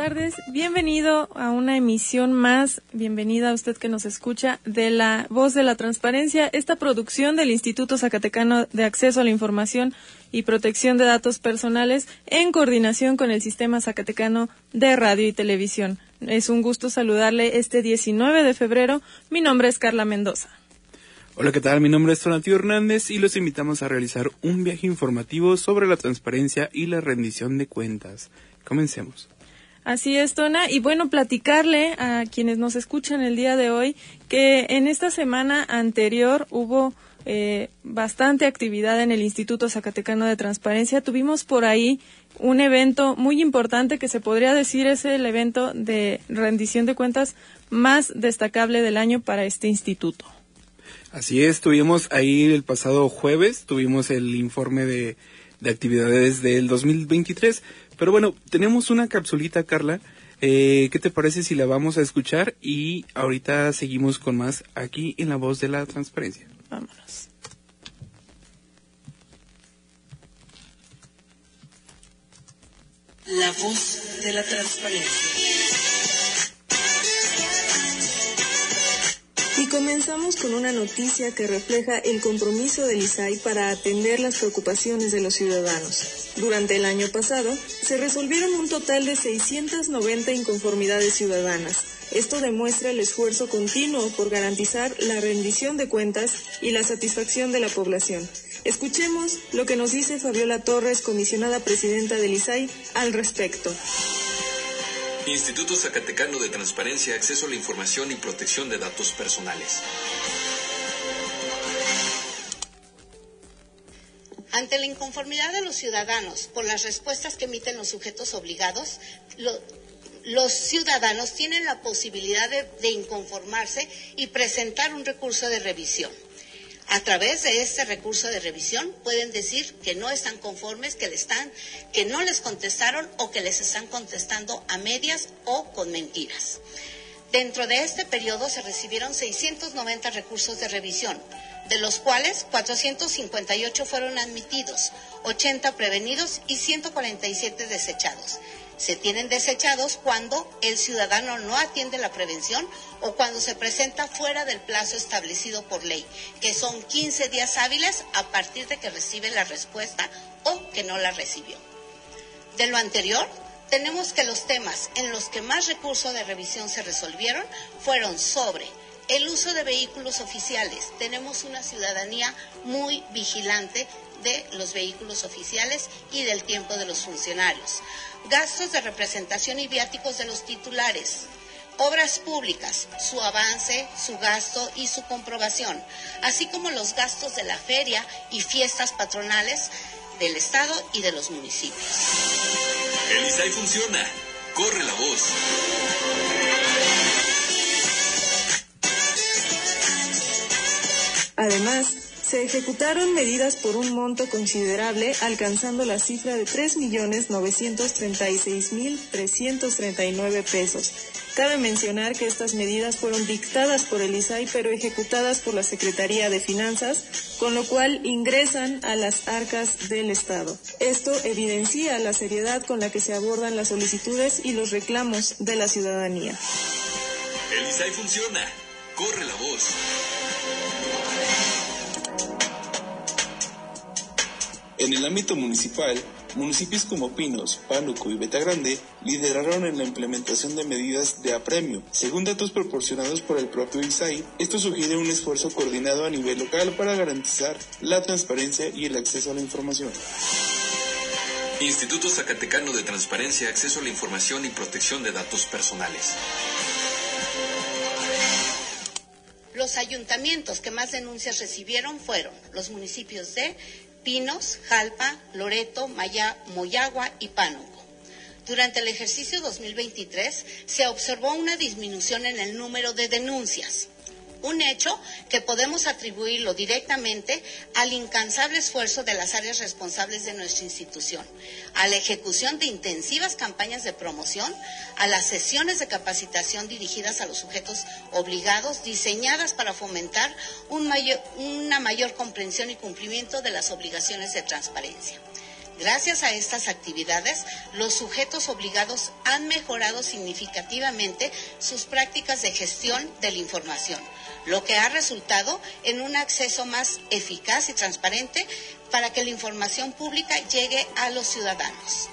Tardes, bienvenido a una emisión más, bienvenida a usted que nos escucha de la Voz de la Transparencia, esta producción del Instituto Zacatecano de Acceso a la Información y Protección de Datos Personales en coordinación con el Sistema Zacatecano de Radio y Televisión. Es un gusto saludarle este 19 de febrero, mi nombre es Carla Mendoza. Hola, ¿qué tal? Mi nombre es Tonatio Hernández y los invitamos a realizar un viaje informativo sobre la transparencia y la rendición de cuentas. Comencemos. Así es, Tona. Y bueno, platicarle a quienes nos escuchan el día de hoy que en esta semana anterior hubo eh, bastante actividad en el Instituto Zacatecano de Transparencia. Tuvimos por ahí un evento muy importante que se podría decir es el evento de rendición de cuentas más destacable del año para este instituto. Así es, tuvimos ahí el pasado jueves, tuvimos el informe de, de actividades del 2023 pero bueno, tenemos una capsulita, Carla. Eh, ¿Qué te parece si la vamos a escuchar? Y ahorita seguimos con más aquí en La Voz de la Transparencia. Vámonos. La voz de la transparencia. Y comenzamos con una noticia que refleja el compromiso del ISAI para atender las preocupaciones de los ciudadanos. Durante el año pasado, se resolvieron un total de 690 inconformidades ciudadanas. Esto demuestra el esfuerzo continuo por garantizar la rendición de cuentas y la satisfacción de la población. Escuchemos lo que nos dice Fabiola Torres, comisionada presidenta del ISAI, al respecto. Instituto Zacatecano de Transparencia, Acceso a la Información y Protección de Datos Personales. Ante la inconformidad de los ciudadanos por las respuestas que emiten los sujetos obligados, los ciudadanos tienen la posibilidad de inconformarse y presentar un recurso de revisión a través de este recurso de revisión pueden decir que no están conformes, que, están, que no les contestaron o que les están contestando a medias o con mentiras. Dentro de este periodo se recibieron 690 recursos de revisión, de los cuales 458 fueron admitidos, 80 prevenidos y 147 desechados se tienen desechados cuando el ciudadano no atiende la prevención o cuando se presenta fuera del plazo establecido por ley, que son 15 días hábiles a partir de que recibe la respuesta o que no la recibió. De lo anterior, tenemos que los temas en los que más recursos de revisión se resolvieron fueron sobre el uso de vehículos oficiales. Tenemos una ciudadanía muy vigilante de los vehículos oficiales y del tiempo de los funcionarios. Gastos de representación y viáticos de los titulares. Obras públicas, su avance, su gasto y su comprobación, así como los gastos de la feria y fiestas patronales del Estado y de los municipios. El ISAI funciona. Corre la voz. Además, se ejecutaron medidas por un monto considerable, alcanzando la cifra de 3.936.339 pesos. Cabe mencionar que estas medidas fueron dictadas por el ISAI, pero ejecutadas por la Secretaría de Finanzas, con lo cual ingresan a las arcas del Estado. Esto evidencia la seriedad con la que se abordan las solicitudes y los reclamos de la ciudadanía. El ISAI funciona. Corre la voz. En el ámbito municipal, municipios como Pinos, Pánuco y Betagrande lideraron en la implementación de medidas de apremio. Según datos proporcionados por el propio ISAI, esto sugiere un esfuerzo coordinado a nivel local para garantizar la transparencia y el acceso a la información. Instituto Zacatecano de Transparencia, Acceso a la Información y Protección de Datos Personales. Los ayuntamientos que más denuncias recibieron fueron los municipios de Pinos, Jalpa, Loreto, Maya, Moyagua y Pánuco. Durante el ejercicio 2023 se observó una disminución en el número de denuncias un hecho que podemos atribuirlo directamente al incansable esfuerzo de las áreas responsables de nuestra institución, a la ejecución de intensivas campañas de promoción, a las sesiones de capacitación dirigidas a los sujetos obligados, diseñadas para fomentar una mayor comprensión y cumplimiento de las obligaciones de transparencia. Gracias a estas actividades, los sujetos obligados han mejorado significativamente sus prácticas de gestión de la información, lo que ha resultado en un acceso más eficaz y transparente para que la información pública llegue a los ciudadanos.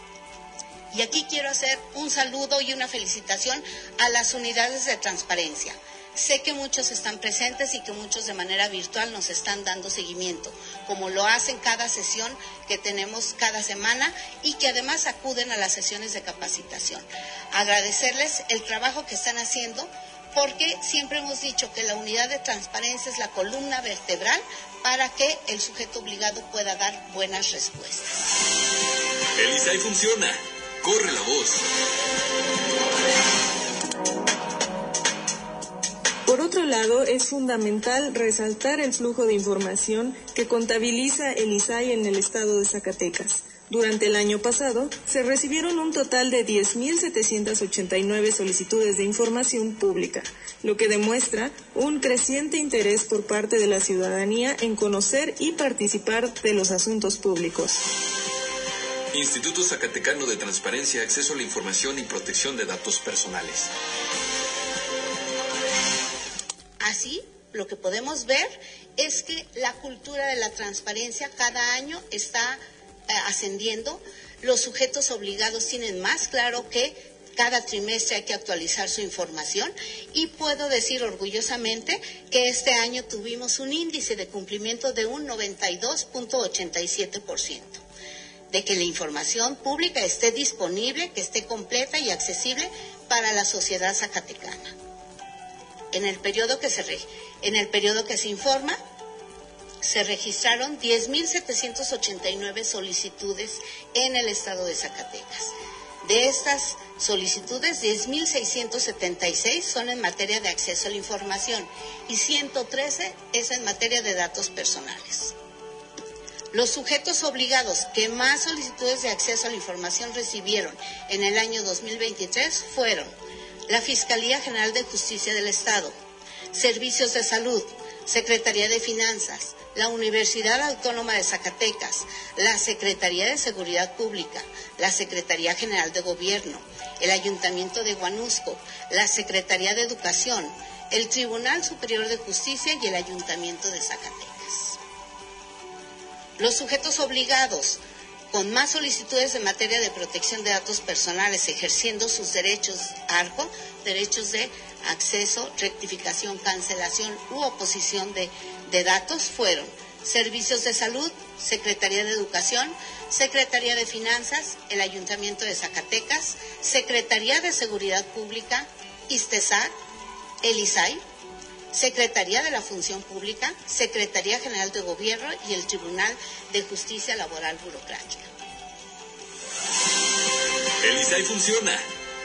Y aquí quiero hacer un saludo y una felicitación a las unidades de transparencia Sé que muchos están presentes y que muchos de manera virtual nos están dando seguimiento, como lo hacen cada sesión que tenemos cada semana y que además acuden a las sesiones de capacitación. Agradecerles el trabajo que están haciendo porque siempre hemos dicho que la unidad de transparencia es la columna vertebral para que el sujeto obligado pueda dar buenas respuestas. El funciona. Corre la voz. Por otro lado, es fundamental resaltar el flujo de información que contabiliza el ISAI en el estado de Zacatecas. Durante el año pasado, se recibieron un total de 10.789 solicitudes de información pública, lo que demuestra un creciente interés por parte de la ciudadanía en conocer y participar de los asuntos públicos. Instituto Zacatecano de Transparencia, Acceso a la Información y Protección de Datos Personales. Así, lo que podemos ver es que la cultura de la transparencia cada año está ascendiendo. Los sujetos obligados tienen más claro que cada trimestre hay que actualizar su información y puedo decir orgullosamente que este año tuvimos un índice de cumplimiento de un 92.87% de que la información pública esté disponible, que esté completa y accesible para la sociedad zacatecana en el periodo que se, en el periodo que se informa, se registraron 10.789 solicitudes en el estado de Zacatecas. De estas solicitudes, 10.676 son en materia de acceso a la información y 113 es en materia de datos personales. Los sujetos obligados que más solicitudes de acceso a la información recibieron en el año 2023 fueron la Fiscalía General de Justicia del Estado, Servicios de Salud, Secretaría de Finanzas, la Universidad Autónoma de Zacatecas, la Secretaría de Seguridad Pública, la Secretaría General de Gobierno, el Ayuntamiento de Guanusco, la Secretaría de Educación, el Tribunal Superior de Justicia y el Ayuntamiento de Zacatecas. Los sujetos obligados con más solicitudes en materia de protección de datos personales, ejerciendo sus derechos ARCO, derechos de acceso, rectificación, cancelación u oposición de, de datos, fueron Servicios de Salud, Secretaría de Educación, Secretaría de Finanzas, el Ayuntamiento de Zacatecas, Secretaría de Seguridad Pública, ISTESAC, el ISAI, Secretaría de la Función Pública, Secretaría General de Gobierno y el Tribunal de Justicia Laboral Burocrática. El ISAI funciona.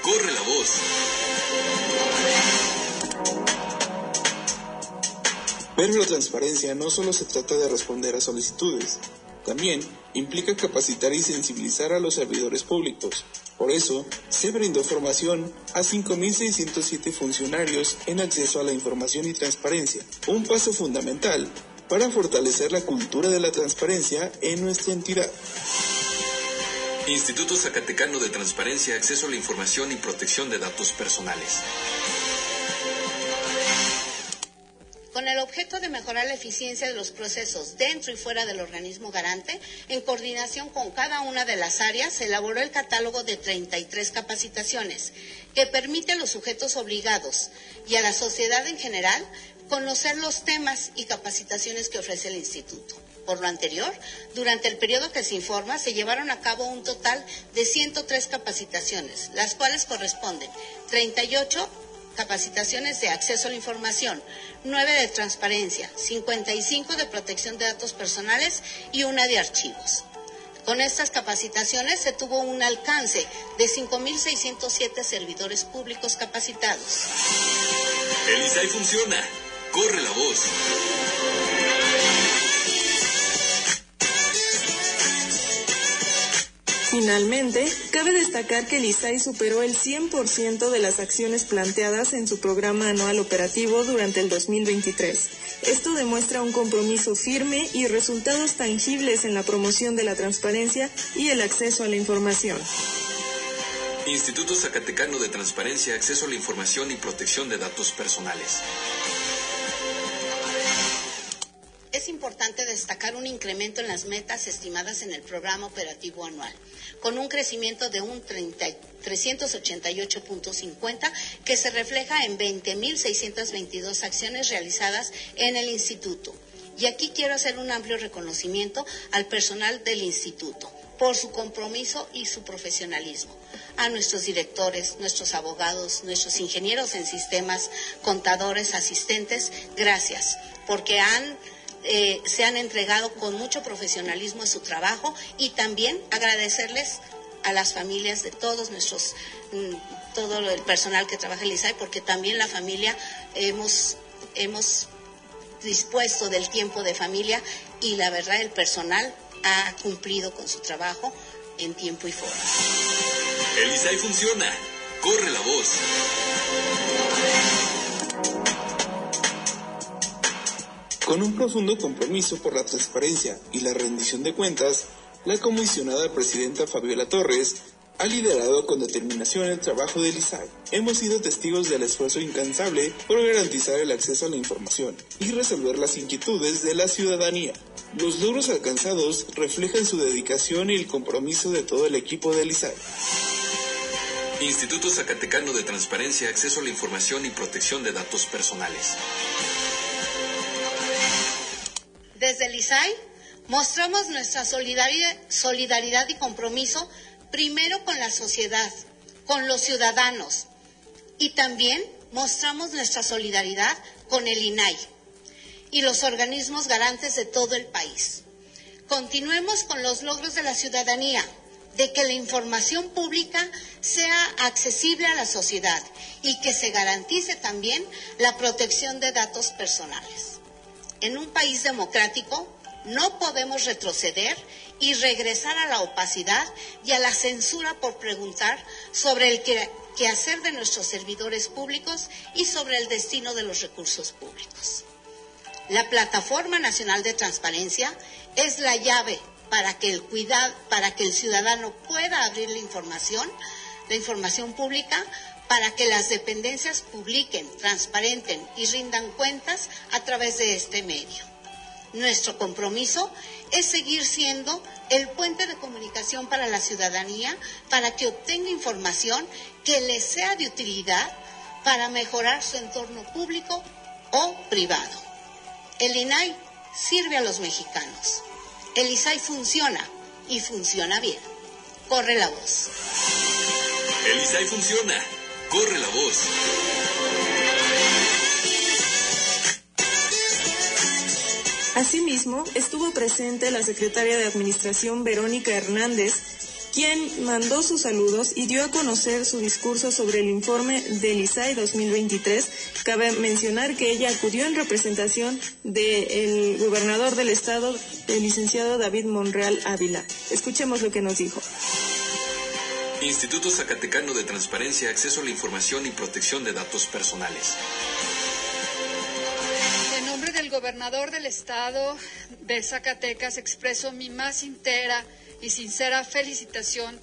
Corre la voz. Pero la transparencia no solo se trata de responder a solicitudes, también implica capacitar y sensibilizar a los servidores públicos, por eso, se brindó formación a 5.607 funcionarios en acceso a la información y transparencia, un paso fundamental para fortalecer la cultura de la transparencia en nuestra entidad. Instituto Zacatecano de Transparencia, Acceso a la Información y Protección de Datos Personales. con el objeto de mejorar la eficiencia de los procesos dentro y fuera del organismo garante, en coordinación con cada una de las áreas, se elaboró el catálogo de 33 capacitaciones que permite a los sujetos obligados y a la sociedad en general conocer los temas y capacitaciones que ofrece el instituto. Por lo anterior, durante el periodo que se informa, se llevaron a cabo un total de 103 capacitaciones, las cuales corresponden 38 capacitaciones de acceso a la información, 9 de transparencia, 55 de protección de datos personales y una de archivos. Con estas capacitaciones se tuvo un alcance de 5.607 servidores públicos capacitados. El ISAI funciona. Corre la voz. Finalmente, cabe destacar que el ISAI superó el 100% de las acciones planteadas en su programa anual operativo durante el 2023. Esto demuestra un compromiso firme y resultados tangibles en la promoción de la transparencia y el acceso a la información. Instituto Zacatecano de Transparencia, Acceso a la Información y Protección de Datos Personales. Es importante destacar un incremento en las metas estimadas en el programa operativo anual, con un crecimiento de un 388.50 que se refleja en 20.622 acciones realizadas en el instituto. Y aquí quiero hacer un amplio reconocimiento al personal del instituto por su compromiso y su profesionalismo. A nuestros directores, nuestros abogados, nuestros ingenieros en sistemas, contadores, asistentes, gracias, porque han eh, se han entregado con mucho profesionalismo a su trabajo y también agradecerles a las familias de todos nuestros, mm, todo el personal que trabaja en el porque también la familia hemos, hemos dispuesto del tiempo de familia y la verdad el personal ha cumplido con su trabajo en tiempo y forma. El ISAI funciona. Corre la voz. Con un profundo compromiso por la transparencia y la rendición de cuentas, la comisionada presidenta Fabiola Torres ha liderado con determinación el trabajo del ISAI. Hemos sido testigos del esfuerzo incansable por garantizar el acceso a la información y resolver las inquietudes de la ciudadanía. Los logros alcanzados reflejan su dedicación y el compromiso de todo el equipo del ISAI. Instituto Zacatecano de Transparencia, Acceso a la Información y Protección de Datos Personales. Desde el ISAI mostramos nuestra solidaridad, solidaridad y compromiso primero con la sociedad, con los ciudadanos y también mostramos nuestra solidaridad con el INAI y los organismos garantes de todo el país. Continuemos con los logros de la ciudadanía, de que la información pública sea accesible a la sociedad y que se garantice también la protección de datos personales en un país democrático no podemos retroceder y regresar a la opacidad y a la censura por preguntar sobre el quehacer de nuestros servidores públicos y sobre el destino de los recursos públicos. La Plataforma Nacional de Transparencia es la llave para que el para que el ciudadano pueda abrir la información, la información pública para que las dependencias publiquen, transparenten y rindan cuentas a través de este medio. Nuestro compromiso es seguir siendo el puente de comunicación para la ciudadanía para que obtenga información que le sea de utilidad para mejorar su entorno público o privado. El INAI sirve a los mexicanos. El ISAI funciona y funciona bien. Corre la voz. El ISAI funciona Corre la voz. Asimismo, estuvo presente la secretaria de Administración Verónica Hernández, quien mandó sus saludos y dio a conocer su discurso sobre el informe del ISAI 2023. Cabe mencionar que ella acudió en representación del gobernador del estado, el licenciado David Monreal Ávila. Escuchemos lo que nos dijo. Instituto Zacatecano de Transparencia, Acceso a la Información y Protección de Datos Personales. En nombre del gobernador del estado de Zacatecas expreso mi más sincera y sincera felicitación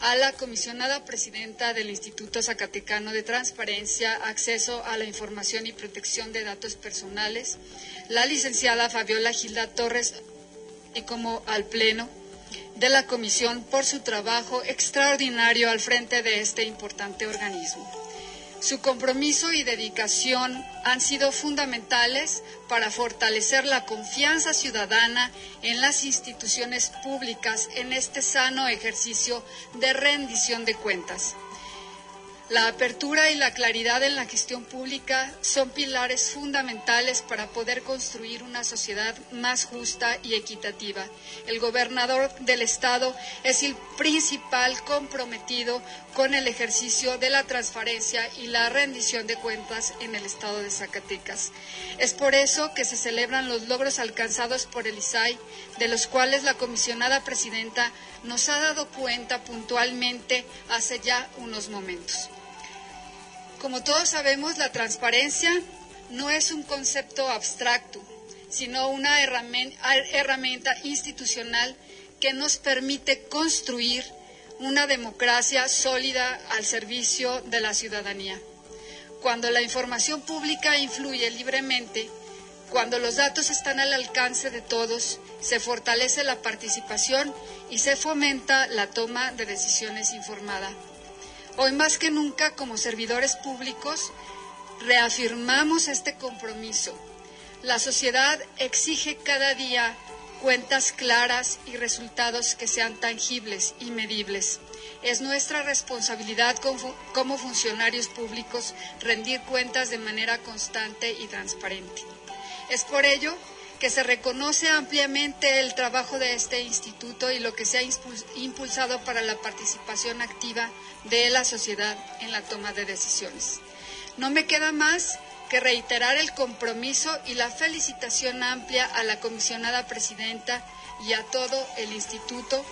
a la comisionada presidenta del Instituto Zacatecano de Transparencia, Acceso a la Información y Protección de Datos Personales, la licenciada Fabiola Gilda Torres, y como al Pleno de la Comisión por su trabajo extraordinario al frente de este importante organismo. Su compromiso y dedicación han sido fundamentales para fortalecer la confianza ciudadana en las instituciones públicas en este sano ejercicio de rendición de cuentas. La apertura y la claridad en la gestión pública son pilares fundamentales para poder construir una sociedad más justa y equitativa. El gobernador del Estado es el principal comprometido con el ejercicio de la transparencia y la rendición de cuentas en el Estado de Zacatecas. Es por eso que se celebran los logros alcanzados por el ISAI, de los cuales la comisionada presidenta nos ha dado cuenta puntualmente hace ya unos momentos. Como todos sabemos, la transparencia no es un concepto abstracto, sino una herramienta institucional que nos permite construir una democracia sólida al servicio de la ciudadanía. Cuando la información pública influye libremente, cuando los datos están al alcance de todos, se fortalece la participación y se fomenta la toma de decisiones informada. Hoy más que nunca, como servidores públicos, reafirmamos este compromiso. La sociedad exige cada día cuentas claras y resultados que sean tangibles y medibles. Es nuestra responsabilidad como funcionarios públicos rendir cuentas de manera constante y transparente. Es por ello que se reconoce ampliamente el trabajo de este instituto y lo que se ha impulsado para la participación activa de la sociedad en la toma de decisiones. No me queda más que reiterar el compromiso y la felicitación amplia a la comisionada presidenta y a todo el instituto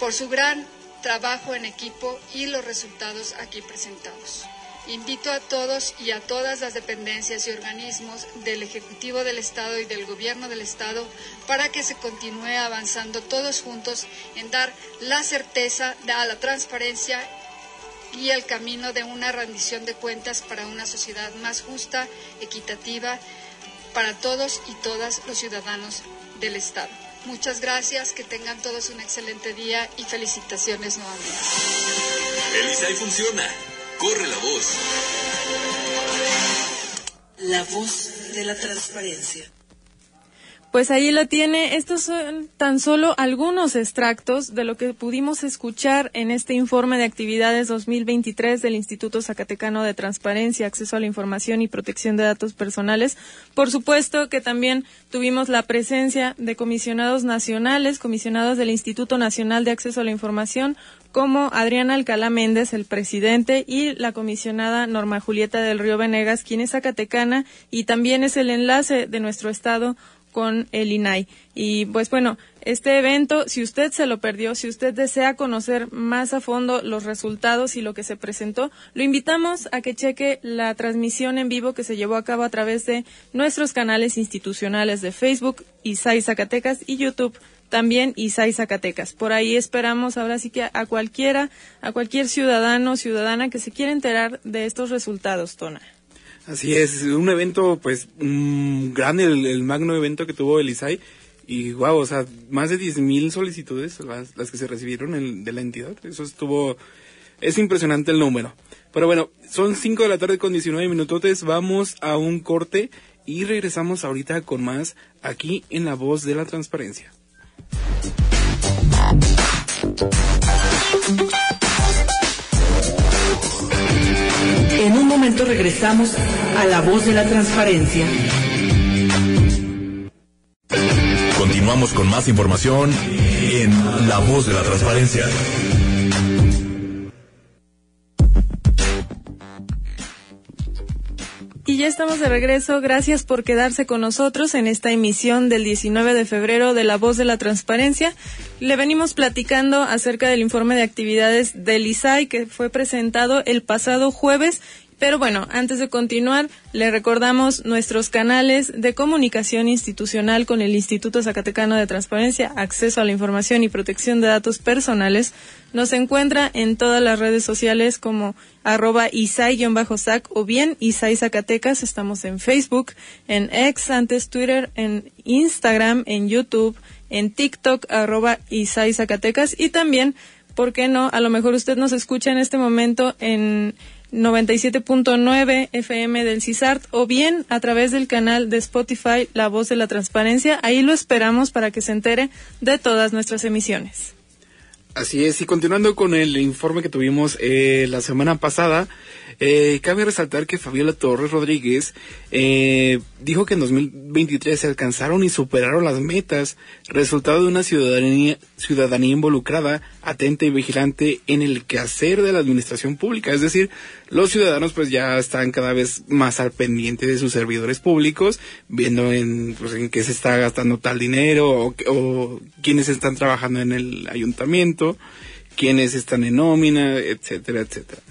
por su gran trabajo en equipo y los resultados aquí presentados. Invito a todos y a todas las dependencias y organismos del Ejecutivo del Estado y del Gobierno del Estado para que se continúe avanzando todos juntos en dar la certeza a la transparencia y el camino de una rendición de cuentas para una sociedad más justa, equitativa, para todos y todas los ciudadanos del Estado. Muchas gracias, que tengan todos un excelente día y felicitaciones nuevamente. El funciona. Corre la voz. La voz de la transparencia. Pues ahí lo tiene. Estos son tan solo algunos extractos de lo que pudimos escuchar en este informe de actividades 2023 del Instituto Zacatecano de Transparencia, Acceso a la Información y Protección de Datos Personales. Por supuesto que también tuvimos la presencia de comisionados nacionales, comisionados del Instituto Nacional de Acceso a la Información, como Adriana Alcalá Méndez, el presidente, y la comisionada Norma Julieta del Río Venegas, quien es zacatecana y también es el enlace de nuestro estado con el INAI. Y pues bueno, este evento, si usted se lo perdió, si usted desea conocer más a fondo los resultados y lo que se presentó, lo invitamos a que cheque la transmisión en vivo que se llevó a cabo a través de nuestros canales institucionales de Facebook, ISAI Zacatecas y YouTube también ISAI Zacatecas. Por ahí esperamos ahora sí que a cualquiera, a cualquier ciudadano, ciudadana que se quiera enterar de estos resultados, Tona. Así es, un evento pues grande, el, magno evento que tuvo el ISAI. Y wow, o sea, más de 10.000 solicitudes las, las, que se recibieron de la entidad. Eso estuvo, es impresionante el número. Pero bueno, son 5 de la tarde con 19 minutos, vamos a un corte y regresamos ahorita con más aquí en La Voz de la Transparencia. En un momento regresamos a la voz de la transparencia. Continuamos con más información en La voz de la transparencia. Y ya estamos de regreso. Gracias por quedarse con nosotros en esta emisión del 19 de febrero de La Voz de la Transparencia. Le venimos platicando acerca del informe de actividades del ISAI que fue presentado el pasado jueves pero bueno, antes de continuar, le recordamos nuestros canales de comunicación institucional con el Instituto Zacatecano de Transparencia, Acceso a la Información y Protección de Datos Personales. Nos encuentra en todas las redes sociales como arroba isai-sac o bien Isai Zacatecas. Estamos en Facebook, en X, antes Twitter, en Instagram, en YouTube, en TikTok, arroba Isai y también, ¿por qué no? A lo mejor usted nos escucha en este momento en 97.9 FM del CISART o bien a través del canal de Spotify La Voz de la Transparencia. Ahí lo esperamos para que se entere de todas nuestras emisiones. Así es, y continuando con el informe que tuvimos eh, la semana pasada, eh, cabe resaltar que Fabiola Torres Rodríguez eh, dijo que en 2023 se alcanzaron y superaron las metas, resultado de una ciudadanía, ciudadanía involucrada, atenta y vigilante en el quehacer de la administración pública. Es decir, los ciudadanos pues ya están cada vez más al pendiente de sus servidores públicos, viendo en, pues, en qué se está gastando tal dinero o, o quiénes están trabajando en el ayuntamiento, quiénes están en nómina, etcétera, etcétera.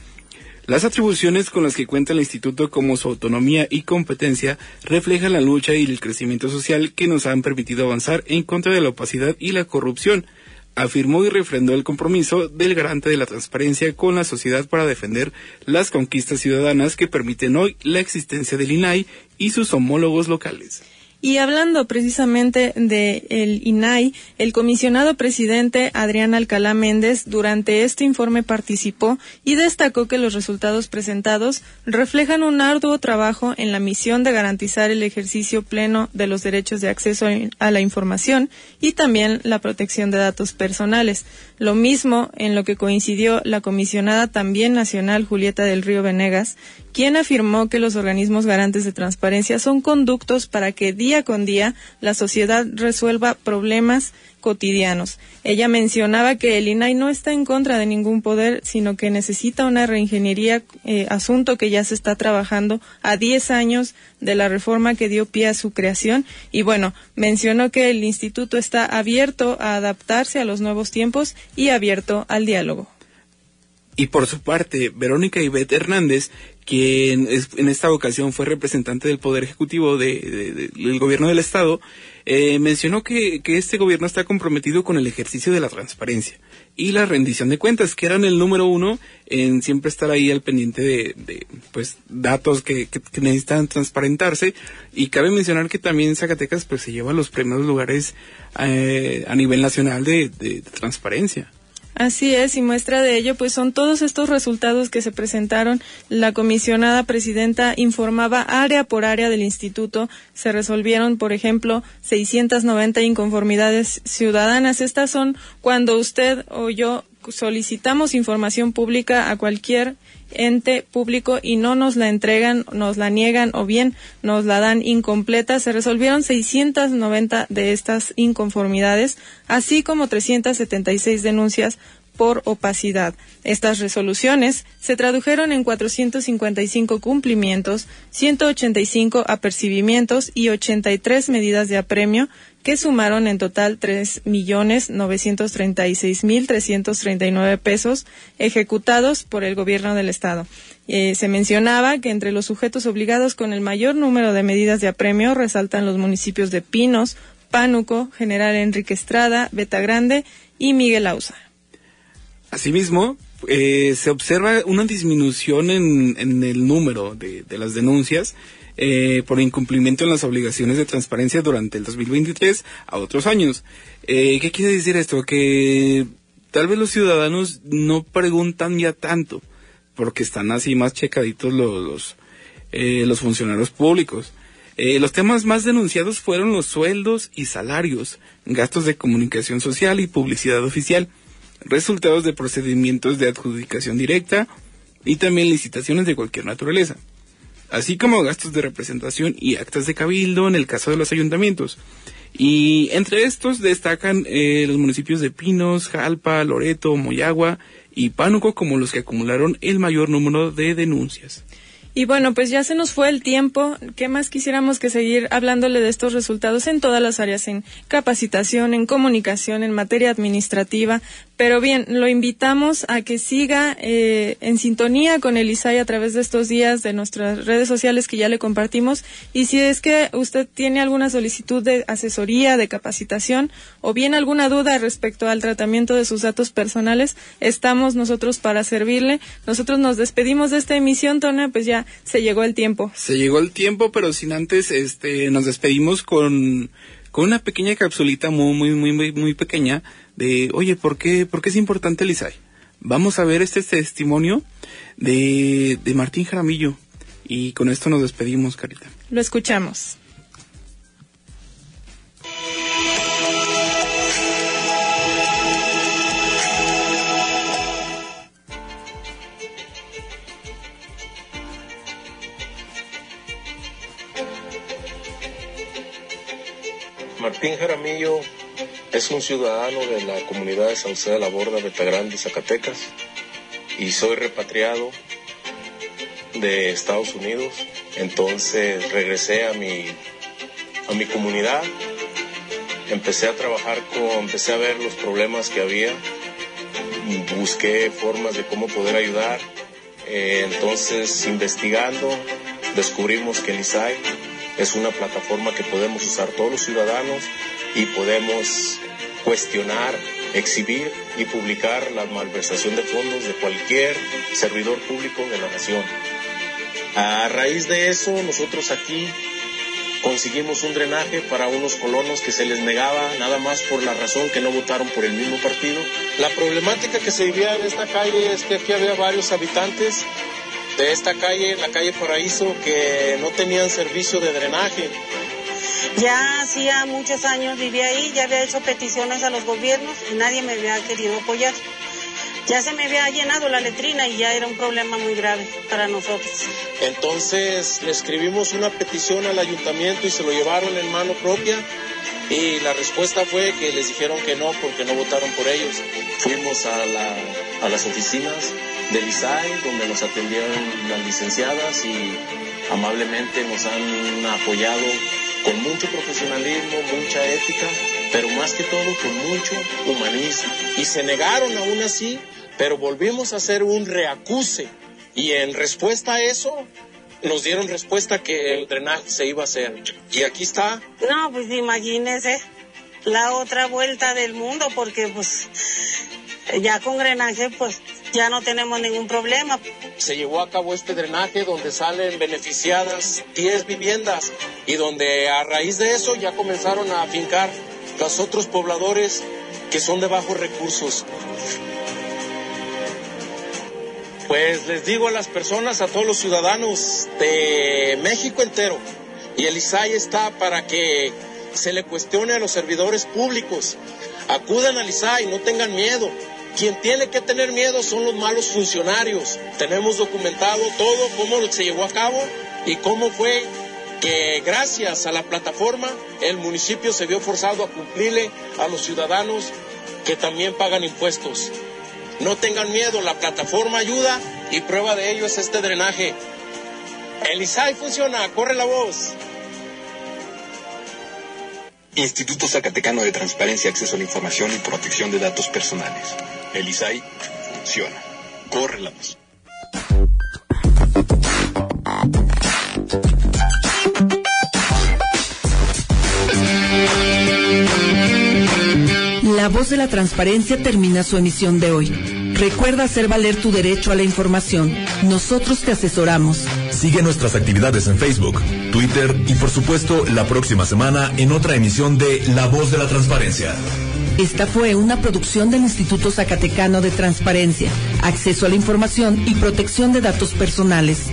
Las atribuciones con las que cuenta el instituto como su autonomía y competencia reflejan la lucha y el crecimiento social que nos han permitido avanzar en contra de la opacidad y la corrupción, afirmó y refrendó el compromiso del garante de la transparencia con la sociedad para defender las conquistas ciudadanas que permiten hoy la existencia del INAI y sus homólogos locales. Y hablando precisamente de el INAI, el comisionado presidente Adrián Alcalá Méndez durante este informe participó y destacó que los resultados presentados reflejan un arduo trabajo en la misión de garantizar el ejercicio pleno de los derechos de acceso a la información y también la protección de datos personales. Lo mismo en lo que coincidió la comisionada también nacional Julieta del Río Venegas, quien afirmó que los organismos garantes de transparencia son conductos para que día con día la sociedad resuelva problemas cotidianos. Ella mencionaba que el INAI no está en contra de ningún poder, sino que necesita una reingeniería, eh, asunto que ya se está trabajando a 10 años de la reforma que dio pie a su creación. Y bueno, mencionó que el instituto está abierto a adaptarse a los nuevos tiempos y abierto al diálogo. Y por su parte, Verónica Ivette Hernández, quien en esta ocasión fue representante del Poder Ejecutivo de, del Gobierno del Estado, eh, mencionó que, que, este gobierno está comprometido con el ejercicio de la transparencia y la rendición de cuentas, que eran el número uno en siempre estar ahí al pendiente de, pues datos que, necesitan transparentarse. Y cabe mencionar que también Zacatecas pues se lleva los primeros lugares eh, a nivel nacional de transparencia. Así es, y muestra de ello, pues son todos estos resultados que se presentaron. La comisionada presidenta informaba área por área del instituto. Se resolvieron, por ejemplo, 690 inconformidades ciudadanas. Estas son cuando usted o yo solicitamos información pública a cualquier ente público y no nos la entregan, nos la niegan o bien nos la dan incompleta. Se resolvieron 690 de estas inconformidades, así como 376 denuncias por opacidad. Estas resoluciones se tradujeron en 455 cumplimientos, 185 apercibimientos y 83 medidas de apremio que sumaron en total 3.936.339 pesos ejecutados por el gobierno del Estado. Eh, se mencionaba que entre los sujetos obligados con el mayor número de medidas de apremio resaltan los municipios de Pinos, Pánuco, General Enrique Estrada, Grande y Miguel Ausa. Asimismo, eh, se observa una disminución en, el número de, las denuncias eh, por incumplimiento en las obligaciones de transparencia durante el 2023 a otros años. Eh, ¿Qué quiere decir esto? Que tal vez los ciudadanos no preguntan ya tanto, porque están así más checaditos los, los, los funcionarios públicos. los temas más denunciados fueron los sueldos y salarios, gastos de comunicación social y publicidad oficial resultados de procedimientos de adjudicación directa y también licitaciones de cualquier naturaleza, así como gastos de representación y actas de cabildo en el caso de los ayuntamientos. Y entre estos destacan eh, los municipios de Pinos, Jalpa, Loreto, Moyagua y Pánuco como los que acumularon el mayor número de denuncias. Y bueno, pues ya se nos fue el tiempo. ¿Qué más quisiéramos que seguir hablándole de estos resultados en todas las áreas, en capacitación, en comunicación, en materia administrativa? Pero bien, lo invitamos a que siga eh, en sintonía con el ISAI a través de estos días de nuestras redes sociales que ya le compartimos. Y si es que usted tiene alguna solicitud de asesoría, de capacitación o bien alguna duda respecto al tratamiento de sus datos personales, estamos nosotros para servirle. Nosotros nos despedimos de esta emisión, Tona, pues ya se llegó el tiempo. Se llegó el tiempo, pero sin antes, este, nos despedimos con, con una pequeña capsulita muy, muy, muy, muy, muy pequeña de, oye, ¿por qué, ¿por qué es importante el Vamos a ver este testimonio de, de Martín Jaramillo. Y con esto nos despedimos, Carita. Lo escuchamos. Martín Jaramillo es un ciudadano de la comunidad de Sauceda la Borda, Betagrande, Zacatecas, y soy repatriado de Estados Unidos. Entonces regresé a mi, a mi comunidad, empecé a trabajar con, empecé a ver los problemas que había, busqué formas de cómo poder ayudar. Eh, entonces, investigando, descubrimos que el ISAI es una plataforma que podemos usar todos los ciudadanos y podemos cuestionar, exhibir y publicar la malversación de fondos de cualquier servidor público de la nación. A raíz de eso, nosotros aquí conseguimos un drenaje para unos colonos que se les negaba nada más por la razón que no votaron por el mismo partido. La problemática que se vivía en esta calle es que aquí había varios habitantes de esta calle, la calle Paraíso, que no tenían servicio de drenaje. Ya hacía muchos años vivía ahí, ya había hecho peticiones a los gobiernos y nadie me había querido apoyar. Ya se me había llenado la letrina y ya era un problema muy grave para nosotros. Entonces le escribimos una petición al ayuntamiento y se lo llevaron en mano propia y la respuesta fue que les dijeron que no porque no votaron por ellos. Fuimos a, la, a las oficinas del ISAI donde nos atendieron las licenciadas y amablemente nos han apoyado con mucho profesionalismo, mucha ética, pero más que todo con mucho humanismo. Y se negaron aún así, pero volvimos a hacer un reacuse. Y en respuesta a eso, nos dieron respuesta que el drenaje se iba a hacer. Y aquí está. No, pues imagínese la otra vuelta del mundo, porque pues ya con drenaje pues ya no tenemos ningún problema. Se llevó a cabo este drenaje donde salen beneficiadas 10 viviendas y donde a raíz de eso ya comenzaron a afincar los otros pobladores que son de bajos recursos. Pues les digo a las personas, a todos los ciudadanos de México entero, y el ISAI está para que se le cuestione a los servidores públicos. Acudan al ISAI, no tengan miedo. Quien tiene que tener miedo son los malos funcionarios. Tenemos documentado todo, cómo se llevó a cabo y cómo fue que gracias a la plataforma el municipio se vio forzado a cumplirle a los ciudadanos que también pagan impuestos. No tengan miedo, la plataforma ayuda y prueba de ello es este drenaje. El ISAI funciona, corre la voz. Instituto Zacatecano de Transparencia, Acceso a la Información y Protección de Datos Personales. El ISAI funciona. Corre la voz. La voz de la transparencia termina su emisión de hoy. Recuerda hacer valer tu derecho a la información. Nosotros te asesoramos. Sigue nuestras actividades en Facebook, Twitter y por supuesto la próxima semana en otra emisión de La voz de la transparencia. Esta fue una producción del Instituto Zacatecano de Transparencia, Acceso a la Información y Protección de Datos Personales.